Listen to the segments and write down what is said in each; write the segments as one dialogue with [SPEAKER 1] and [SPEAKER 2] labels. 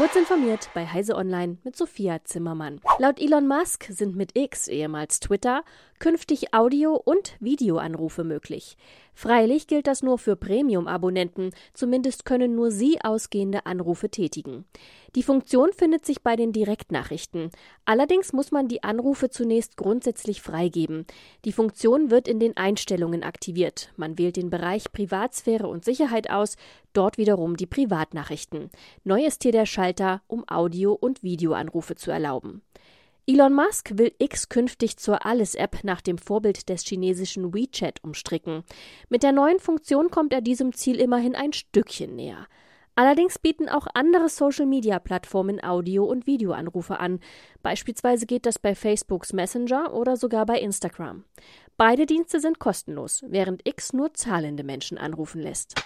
[SPEAKER 1] Kurz informiert bei Heise Online mit Sophia Zimmermann. Laut Elon Musk sind mit X, ehemals Twitter, künftig Audio- und Videoanrufe möglich. Freilich gilt das nur für Premium-Abonnenten, zumindest können nur sie ausgehende Anrufe tätigen. Die Funktion findet sich bei den Direktnachrichten. Allerdings muss man die Anrufe zunächst grundsätzlich freigeben. Die Funktion wird in den Einstellungen aktiviert. Man wählt den Bereich Privatsphäre und Sicherheit aus, dort wiederum die Privatnachrichten. Neu ist hier der Schalter, um Audio- und Videoanrufe zu erlauben. Elon Musk will X künftig zur Alles-App nach dem Vorbild des chinesischen WeChat umstricken. Mit der neuen Funktion kommt er diesem Ziel immerhin ein Stückchen näher. Allerdings bieten auch andere Social-Media-Plattformen Audio- und Videoanrufe an. Beispielsweise geht das bei Facebooks Messenger oder sogar bei Instagram. Beide Dienste sind kostenlos, während X nur zahlende Menschen anrufen lässt.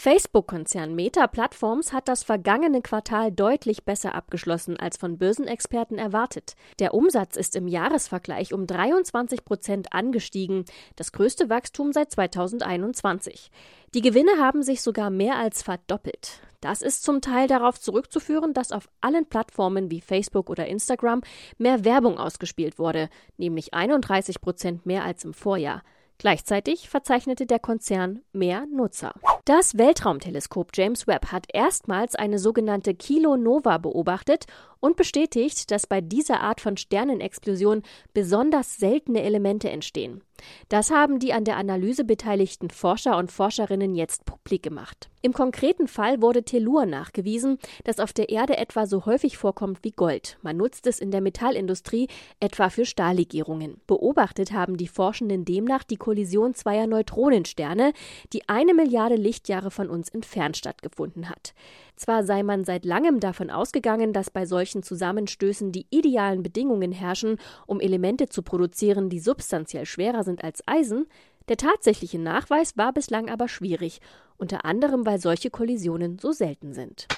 [SPEAKER 1] Facebook-Konzern Meta Platforms hat das vergangene Quartal deutlich besser abgeschlossen als von Börsenexperten erwartet. Der Umsatz ist im Jahresvergleich um 23 Prozent angestiegen, das größte Wachstum seit 2021. Die Gewinne haben sich sogar mehr als verdoppelt. Das ist zum Teil darauf zurückzuführen, dass auf allen Plattformen wie Facebook oder Instagram mehr Werbung ausgespielt wurde, nämlich 31 Prozent mehr als im Vorjahr. Gleichzeitig verzeichnete der Konzern mehr Nutzer. Das Weltraumteleskop James Webb hat erstmals eine sogenannte Kilonova beobachtet und bestätigt, dass bei dieser Art von Sternenexplosion besonders seltene Elemente entstehen. Das haben die an der Analyse beteiligten Forscher und Forscherinnen jetzt publik gemacht. Im konkreten Fall wurde Tellur nachgewiesen, das auf der Erde etwa so häufig vorkommt wie Gold. Man nutzt es in der Metallindustrie, etwa für Stahllegierungen. Beobachtet haben die Forschenden demnach die Kollision zweier Neutronensterne, die eine Milliarde Lichtjahre von uns entfernt stattgefunden hat. Zwar sei man seit langem davon ausgegangen, dass bei solchen Zusammenstößen die idealen Bedingungen herrschen, um Elemente zu produzieren, die substanziell schwerer sind als Eisen, der tatsächliche Nachweis war bislang aber schwierig, unter anderem weil solche Kollisionen so selten sind.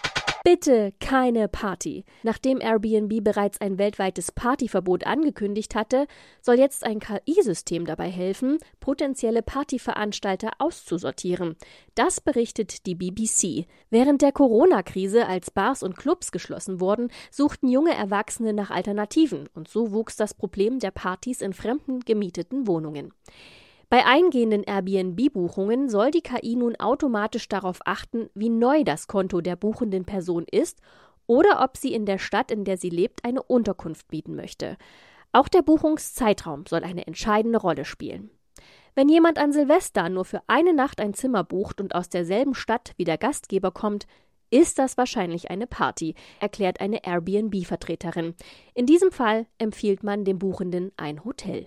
[SPEAKER 1] Bitte keine Party. Nachdem Airbnb bereits ein weltweites Partyverbot angekündigt hatte, soll jetzt ein KI-System dabei helfen, potenzielle Partyveranstalter auszusortieren. Das berichtet die BBC. Während der Corona-Krise, als Bars und Clubs geschlossen wurden, suchten junge Erwachsene nach Alternativen und so wuchs das Problem der Partys in fremden gemieteten Wohnungen. Bei eingehenden Airbnb-Buchungen soll die KI nun automatisch darauf achten, wie neu das Konto der buchenden Person ist oder ob sie in der Stadt, in der sie lebt, eine Unterkunft bieten möchte. Auch der Buchungszeitraum soll eine entscheidende Rolle spielen. Wenn jemand an Silvester nur für eine Nacht ein Zimmer bucht und aus derselben Stadt wie der Gastgeber kommt, ist das wahrscheinlich eine Party, erklärt eine Airbnb-Vertreterin. In diesem Fall empfiehlt man dem Buchenden ein Hotel.